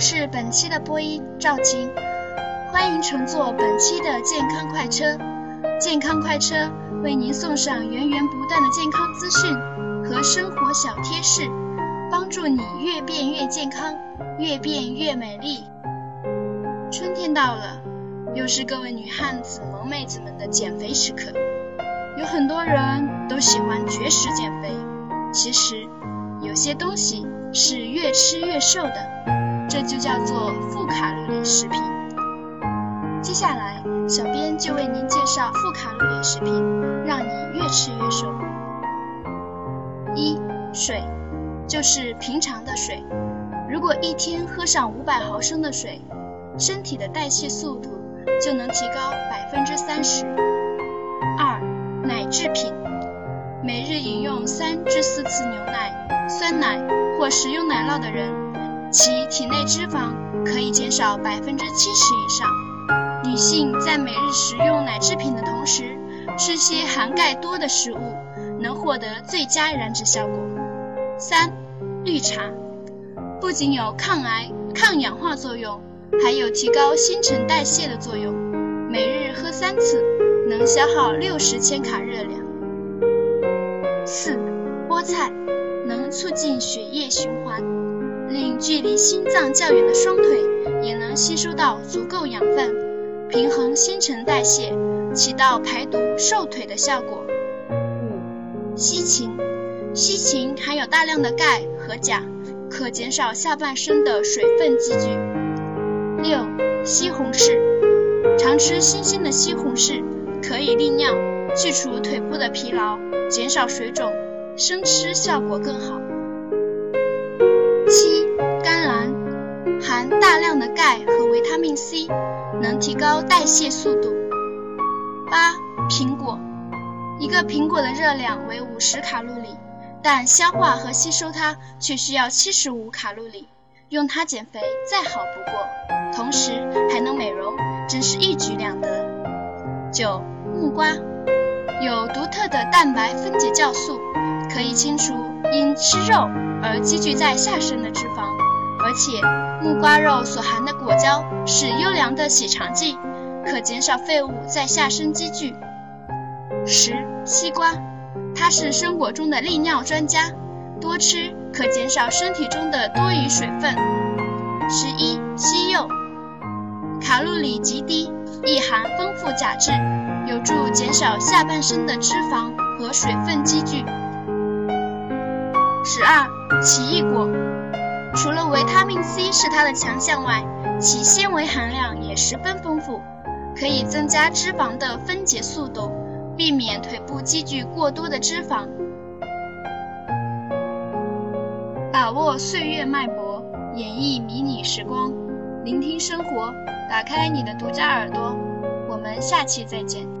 是本期的播音赵晴，欢迎乘坐本期的健康快车。健康快车为您送上源源不断的健康资讯和生活小贴士，帮助你越变越健康，越变越美丽。春天到了，又是各位女汉子、萌妹子们的减肥时刻。有很多人都喜欢绝食减肥，其实有些东西是越吃越瘦的，这就叫做负卡路里食品。接下来，小编就为您介绍负卡路里食品，让你越吃越瘦。一、水，就是平常的水。如果一天喝上五百毫升的水，身体的代谢速度就能提高百分之三十二。奶。制品，每日饮用三至四次牛奶、酸奶或食用奶酪的人，其体内脂肪可以减少百分之七十以上。女性在每日食用奶制品的同时，吃些含钙多的食物，能获得最佳燃脂效果。三、绿茶，不仅有抗癌、抗氧化作用，还有提高新陈代谢的作用。每日喝三次。能消耗六十千卡热量。四、菠菜能促进血液循环，令距离心脏较远的双腿也能吸收到足够养分，平衡新陈代谢，起到排毒瘦腿的效果。五、西芹，西芹含有大量的钙和钾，可减少下半身的水分积聚。六、西红柿，常吃新鲜的西红柿。可以利尿，去除腿部的疲劳，减少水肿，生吃效果更好。含大量的钙和维他命 C，能提高代谢速度。八、苹果，一个苹果的热量为五十卡路里，但消化和吸收它却需要七十五卡路里，用它减肥再好不过，同时还能美容，真是一举两得。九。木瓜有独特的蛋白分解酵素，可以清除因吃肉而积聚在下身的脂肪，而且木瓜肉所含的果胶是优良的洗肠剂，可减少废物在下身积聚。十、西瓜，它是生果中的利尿专家，多吃可减少身体中的多余水分。十一、西柚，卡路里极低，易含丰富钾质。有助减少下半身的脂肪和水分积聚。十二，奇异果，除了维他命 C 是它的强项外，其纤维含量也十分丰富，可以增加脂肪的分解速度，避免腿部积聚过多的脂肪。把握岁月脉搏，演绎迷你时光，聆听生活，打开你的独家耳朵。我们下期再见。